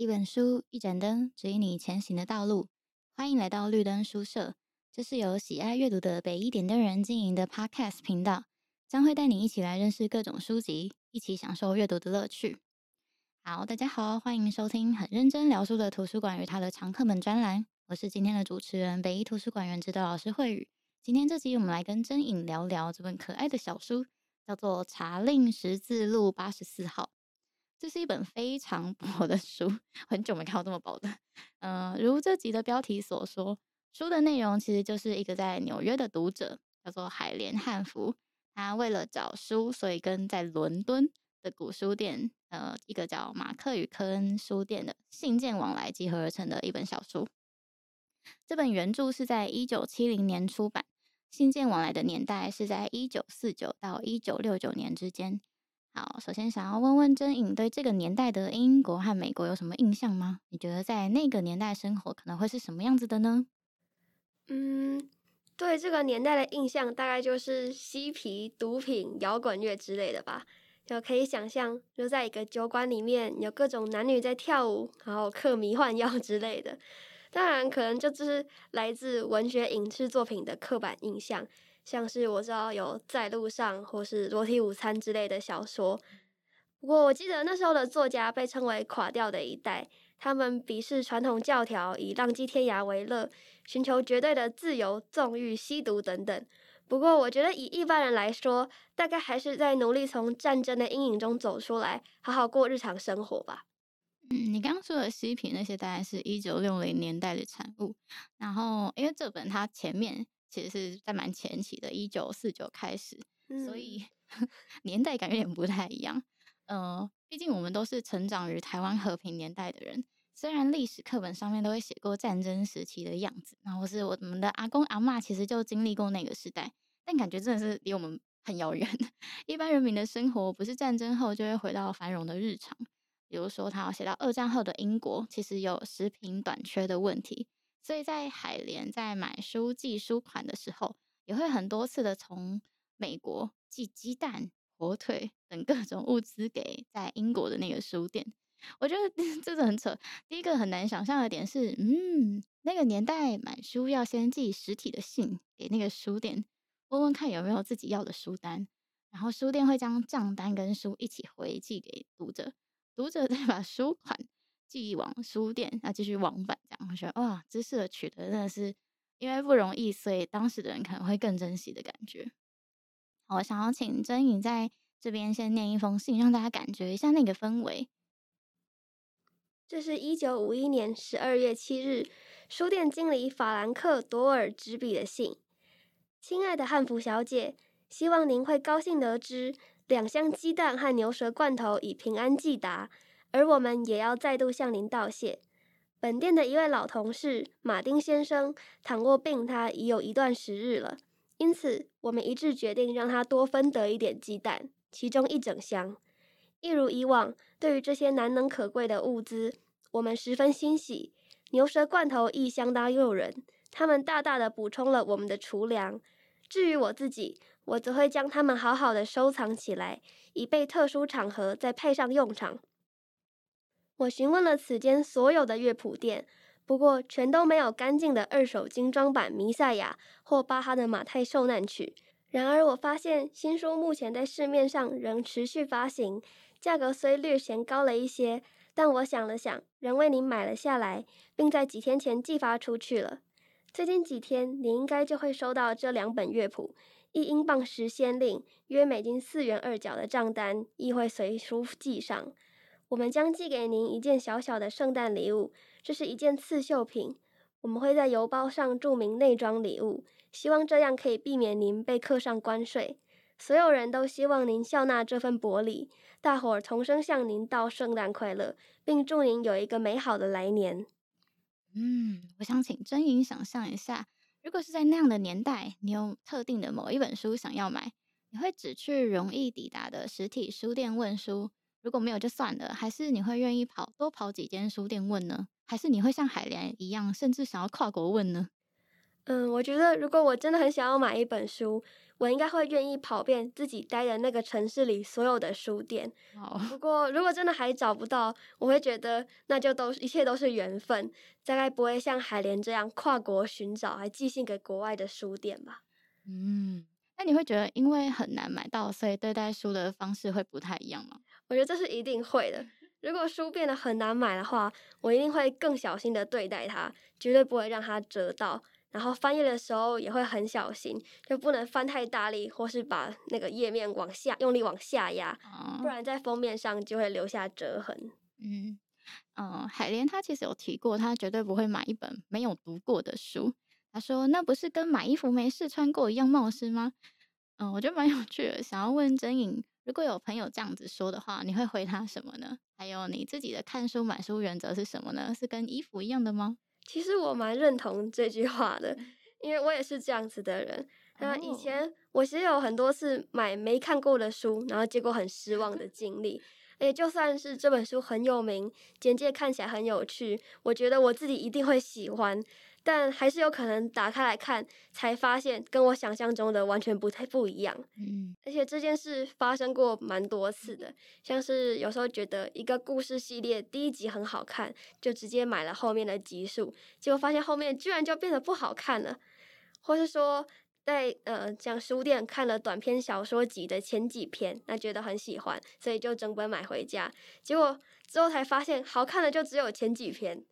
一本书，一盏灯，指引你前行的道路。欢迎来到绿灯书社，这是由喜爱阅读的北一点灯人经营的 Podcast 频道，将会带你一起来认识各种书籍，一起享受阅读的乐趣。好，大家好，欢迎收听很认真聊书的图书馆与它的常客们专栏。我是今天的主持人，北一图书馆员指导老师慧宇。今天这集我们来跟真颖聊聊这本可爱的小书，叫做《查令十字路八十四号》。这是一本非常薄的书，很久没看到这么薄的。嗯、如这集的标题所说，书的内容其实就是一个在纽约的读者，叫做海莲汉芙。他为了找书，所以跟在伦敦的古书店，呃，一个叫马克与科恩书店的信件往来集合而成的一本小书。这本原著是在一九七零年出版，信件往来的年代是在一九四九到一九六九年之间。好，首先想要问问真颖，对这个年代的英国和美国有什么印象吗？你觉得在那个年代生活可能会是什么样子的呢？嗯，对这个年代的印象大概就是嬉皮、毒品、摇滚乐之类的吧。就可以想象，就在一个酒馆里面，有各种男女在跳舞，然后嗑迷幻药之类的。当然，可能就只是来自文学影视作品的刻板印象。像是我知道有在路上或是裸体午餐之类的小说，不过我记得那时候的作家被称为垮掉的一代，他们鄙视传统教条，以浪迹天涯为乐，寻求绝对的自由、纵欲、吸毒等等。不过我觉得以一般人来说，大概还是在努力从战争的阴影中走出来，好好过日常生活吧。嗯，你刚刚说的嬉皮那些，大概是一九六零年代的产物。然后因为这本它前面。其实是在蛮前期的，一九四九开始，嗯、所 以年代感有点不太一样。呃，毕竟我们都是成长于台湾和平年代的人，虽然历史课本上面都会写过战争时期的样子，然后是我们的阿公阿嬷其实就经历过那个时代，但感觉真的是离我们很遥远。一般人民的生活不是战争后就会回到繁荣的日常，比如说他要写到二战后的英国，其实有食品短缺的问题。所以在海莲在买书寄书款的时候，也会很多次的从美国寄鸡蛋、火腿 等各种物资给在英国的那个书店。我觉得 这个很扯。第一个很难想象的点是，嗯，那个年代买书要先寄实体的信给那个书店，问问看有没有自己要的书单，然后书店会将账单跟书一起回寄给读者，读者再把书款。寄往书店，那继续往返这样，我觉得哇，知识的取得真的是因为不容易，所以当时的人可能会更珍惜的感觉。我想要请真颖在这边先念一封信，让大家感觉一下那个氛围。这是一九五一年十二月七日，书店经理法兰克·多尔执笔的信。亲爱的汉服小姐，希望您会高兴得知，两箱鸡蛋和牛舌罐头已平安寄达。而我们也要再度向您道谢。本店的一位老同事马丁先生躺卧病榻已有一段时日了，因此我们一致决定让他多分得一点鸡蛋，其中一整箱。一如以往，对于这些难能可贵的物资，我们十分欣喜。牛舌罐头亦相当诱人，它们大大的补充了我们的厨粮。至于我自己，我则会将它们好好的收藏起来，以备特殊场合再派上用场。我询问了此间所有的乐谱店，不过全都没有干净的二手精装版《弥赛亚》或巴哈的《马太受难曲》。然而，我发现新书目前在市面上仍持续发行，价格虽略嫌高了一些，但我想了想，仍为您买了下来，并在几天前寄发出去了。最近几天，您应该就会收到这两本乐谱，一英镑十先令，约美金四元二角的账单，亦会随书寄上。我们将寄给您一件小小的圣诞礼物，这是一件刺绣品。我们会在邮包上注明内装礼物，希望这样可以避免您被课上关税。所有人都希望您笑纳这份薄礼，大伙儿同声向您道圣诞快乐，并祝您有一个美好的来年。嗯，我想请真莹想象一下，如果是在那样的年代，你有特定的某一本书想要买，你会只去容易抵达的实体书店问书？如果没有就算了，还是你会愿意跑多跑几间书店问呢？还是你会像海莲一样，甚至想要跨国问呢？嗯，我觉得如果我真的很想要买一本书，我应该会愿意跑遍自己待的那个城市里所有的书店。好，不过如果真的还找不到，我会觉得那就都一切都是缘分，大概不会像海莲这样跨国寻找，还寄信给国外的书店吧。嗯，那你会觉得因为很难买到，所以对待书的方式会不太一样吗？我觉得这是一定会的。如果书变得很难买的话，我一定会更小心的对待它，绝对不会让它折到。然后翻页的时候也会很小心，就不能翻太大力，或是把那个页面往下用力往下压，不然在封面上就会留下折痕。嗯嗯，海莲她其实有提过，她绝对不会买一本没有读过的书。她说那不是跟买衣服没试穿过一样冒失吗？嗯，我觉得蛮有趣的，想要问真颖，如果有朋友这样子说的话，你会回他什么呢？还有你自己的看书买书原则是什么呢？是跟衣服一样的吗？其实我蛮认同这句话的，因为我也是这样子的人。那以前我其实有很多次买没看过的书，然后结果很失望的经历。诶，就算是这本书很有名，简介看起来很有趣，我觉得我自己一定会喜欢。但还是有可能打开来看，才发现跟我想象中的完全不太不一样。嗯，而且这件事发生过蛮多次的，像是有时候觉得一个故事系列第一集很好看，就直接买了后面的集数，结果发现后面居然就变得不好看了。或是说在呃像书店看了短篇小说集的前几篇，那觉得很喜欢，所以就整本买回家，结果之后才发现好看的就只有前几篇。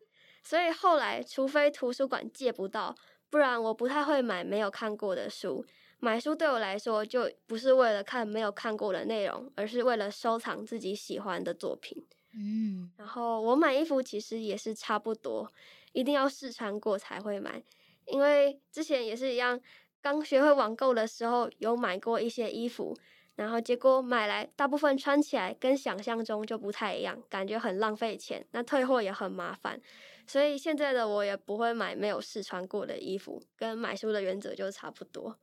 所以后来，除非图书馆借不到，不然我不太会买没有看过的书。买书对我来说，就不是为了看没有看过的内容，而是为了收藏自己喜欢的作品。嗯，然后我买衣服其实也是差不多，一定要试穿过才会买。因为之前也是一样，刚学会网购的时候有买过一些衣服，然后结果买来大部分穿起来跟想象中就不太一样，感觉很浪费钱，那退货也很麻烦。所以现在的我也不会买没有试穿过的衣服，跟买书的原则就差不多。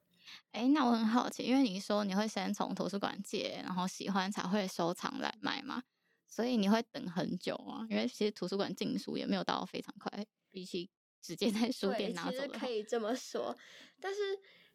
哎、欸，那我很好奇，因为你说你会先从图书馆借，然后喜欢才会收藏来买嘛，所以你会等很久啊？因为其实图书馆进书也没有到非常快，比起直接在书店拿走。其实可以这么说，但是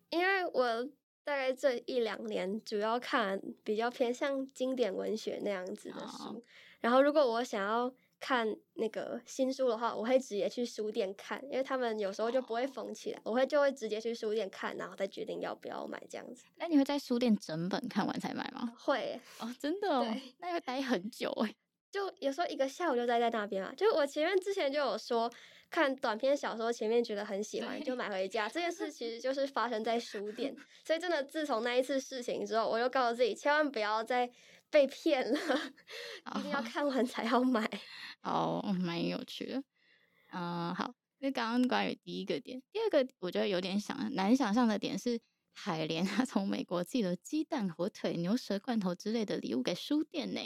因为我大概这一两年主要看比较偏向经典文学那样子的书，哦、然后如果我想要。看那个新书的话，我会直接去书店看，因为他们有时候就不会封起来，我会就会直接去书店看，然后再决定要不要买这样子。那你会在书店整本看完才买吗？会哦，真的哦，那要待很久诶。就有时候一个下午就待在那边嘛。就我前面之前就有说，看短篇小说前面觉得很喜欢，就买回家。这件事其实 就是发生在书店，所以真的自从那一次事情之后，我就告诉自己，千万不要再被骗了，一定要看完才要买。哦，蛮有趣的。嗯，好。那刚刚关于第一个点，第二个我觉得有点想难想象的点是，海莲她从美国寄了鸡蛋、火腿、牛舌罐头之类的礼物给书店呢。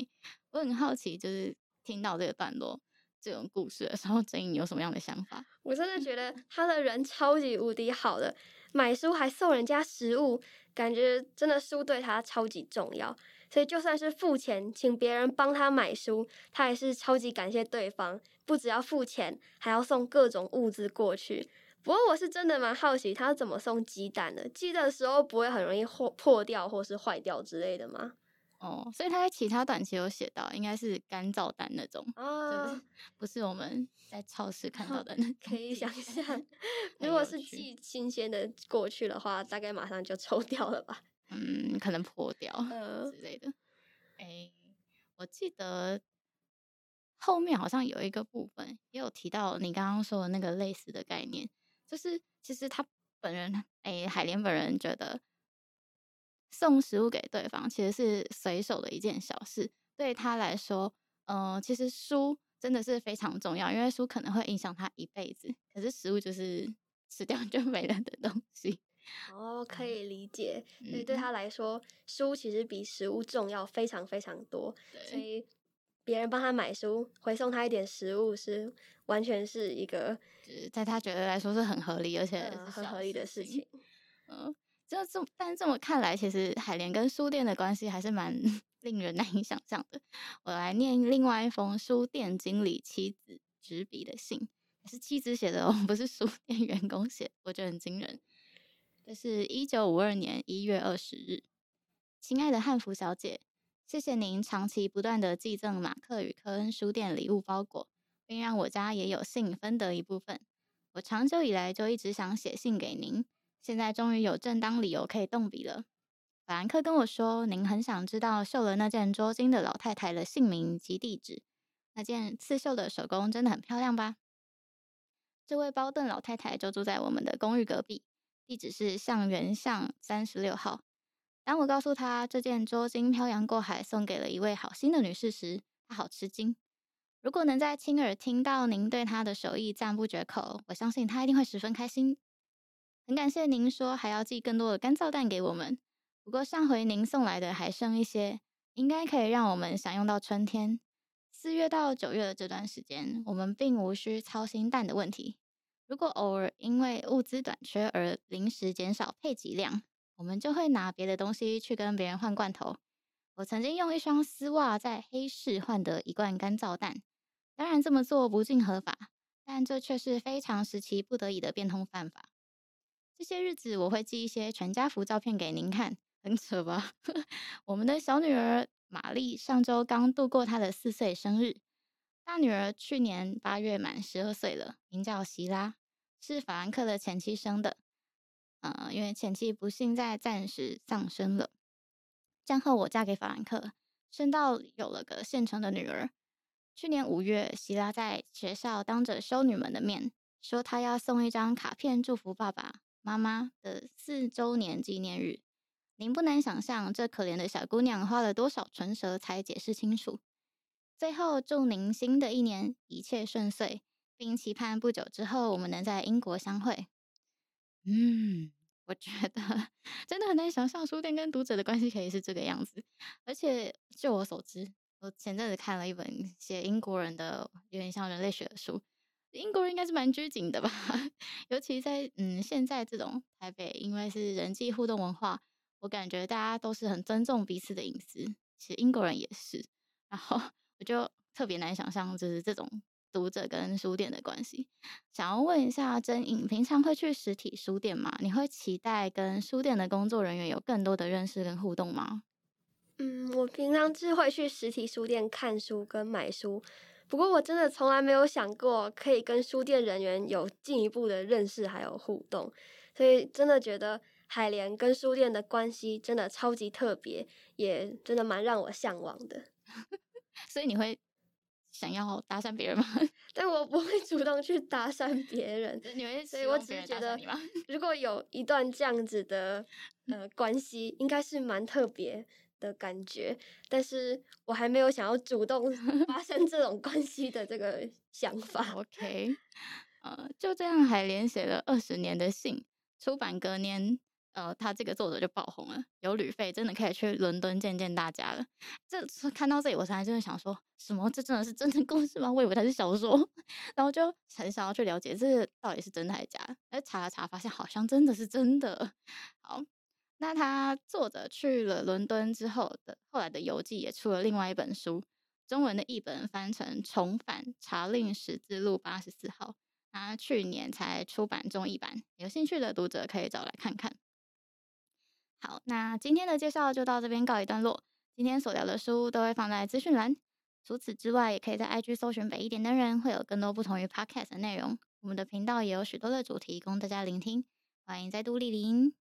我很好奇，就是听到这个段落这种故事的时候，真颖你有什么样的想法？我真的觉得他的人超级无敌好的，买书还送人家食物，感觉真的书对他超级重要。所以就算是付钱请别人帮他买书，他也是超级感谢对方，不只要付钱，还要送各种物资过去。不过我是真的蛮好奇，他怎么送鸡蛋的？寄的时候不会很容易破破掉或是坏掉之类的吗？哦，所以他在其他短期有写到，应该是干燥蛋那种啊，就是不是我们在超市看到的那 种。可以想象，如果是寄新鲜的过去的话，大概马上就抽掉了吧。嗯，可能破掉 之类的。哎、欸，我记得后面好像有一个部分也有提到你刚刚说的那个类似的概念，就是其实他本人，哎、欸，海莲本人觉得送食物给对方其实是随手的一件小事，对他来说，嗯、呃，其实书真的是非常重要，因为书可能会影响他一辈子，可是食物就是吃掉就没了的东西。哦，可以理解。所以对他来说，书其实比食物重要非常非常多。所以别人帮他买书，回送他一点食物，是完全是一个，在他觉得来说是很合理，而且很合理的事情。嗯，就这么，但这么看来，其实海莲跟书店的关系还是蛮 令人难以想象的。我来念另外一封书店经理妻子执笔的信。是妻子写的哦，不是书店员工写，我觉得很惊人。这是一九五二年一月二十日，亲爱的汉服小姐，谢谢您长期不断的寄赠马克与科恩书店礼物包裹，并让我家也有幸分得一部分。我长久以来就一直想写信给您，现在终于有正当理由可以动笔了。法兰克跟我说，您很想知道绣了那件捉金的老太太的姓名及地址。那件刺绣的手工真的很漂亮吧？这位包顿老太太就住在我们的公寓隔壁，地址是向园巷三十六号。当我告诉他这件捉金漂洋过海送给了一位好心的女士时，他好吃惊。如果能在亲耳听到您对他的手艺赞不绝口，我相信他一定会十分开心。很感谢您说还要寄更多的干燥蛋给我们，不过上回您送来的还剩一些，应该可以让我们享用到春天。四月到九月的这段时间，我们并无需操心蛋的问题。如果偶尔因为物资短缺而临时减少配给量，我们就会拿别的东西去跟别人换罐头。我曾经用一双丝袜在黑市换得一罐干燥蛋，当然这么做不尽合法，但这却是非常时期不得已的变通办法。这些日子我会寄一些全家福照片给您看，很扯吧？我们的小女儿。玛丽上周刚度过她的四岁生日，大女儿去年八月满十二岁了，名叫席拉，是法兰克的前妻生的。呃，因为前妻不幸在战时丧生了。战后我嫁给法兰克，生到有了个现成的女儿。去年五月，席拉在学校当着修女们的面，说她要送一张卡片祝福爸爸妈妈的四周年纪念日。您不难想象，这可怜的小姑娘花了多少唇舌才解释清楚。最后，祝您新的一年一切顺遂，并期盼不久之后我们能在英国相会。嗯，我觉得真的很难想象书店跟读者的关系可以是这个样子。而且，就我所知，我前阵子看了一本写英国人的，有点像人类学的书。英国人应该是蛮拘谨的吧？尤其在嗯现在这种台北，因为是人际互动文化。我感觉大家都是很尊重彼此的隐私，其实英国人也是。然后我就特别难想象，就是这种读者跟书店的关系。想要问一下甄颖，平常会去实体书店吗？你会期待跟书店的工作人员有更多的认识跟互动吗？嗯，我平常是会去实体书店看书跟买书，不过我真的从来没有想过可以跟书店人员有进一步的认识还有互动，所以真的觉得。海莲跟书店的关系真的超级特别，也真的蛮让我向往的。所以你会想要搭讪别人吗？但我不会主动去搭讪别人。你会所以我只是觉得，如果有一段这样子的 呃关系，应该是蛮特别的感觉。但是我还没有想要主动 发生这种关系的这个想法。OK，呃，就这样，海莲写了二十年的信，出版隔年。呃，他这个作者就爆红了，有旅费，真的可以去伦敦见见大家了。这看到这里，我才真的想说，什么？这真的是真的故事吗？我以为它是小说，然后就很想要去了解这到底是真的还是假的。哎，查了查，发现好像真的是真的。好，那他作者去了伦敦之后的后来的游记也出了另外一本书，中文的译本翻成《重返查令十字路八十四号》，他去年才出版中译版，有兴趣的读者可以找来看看。好，那今天的介绍就到这边告一段落。今天所聊的书都会放在资讯栏。除此之外，也可以在 IG 搜寻“北一点的人”，会有更多不同于 Podcast 的内容。我们的频道也有许多的主题供大家聆听，欢迎再度莅临。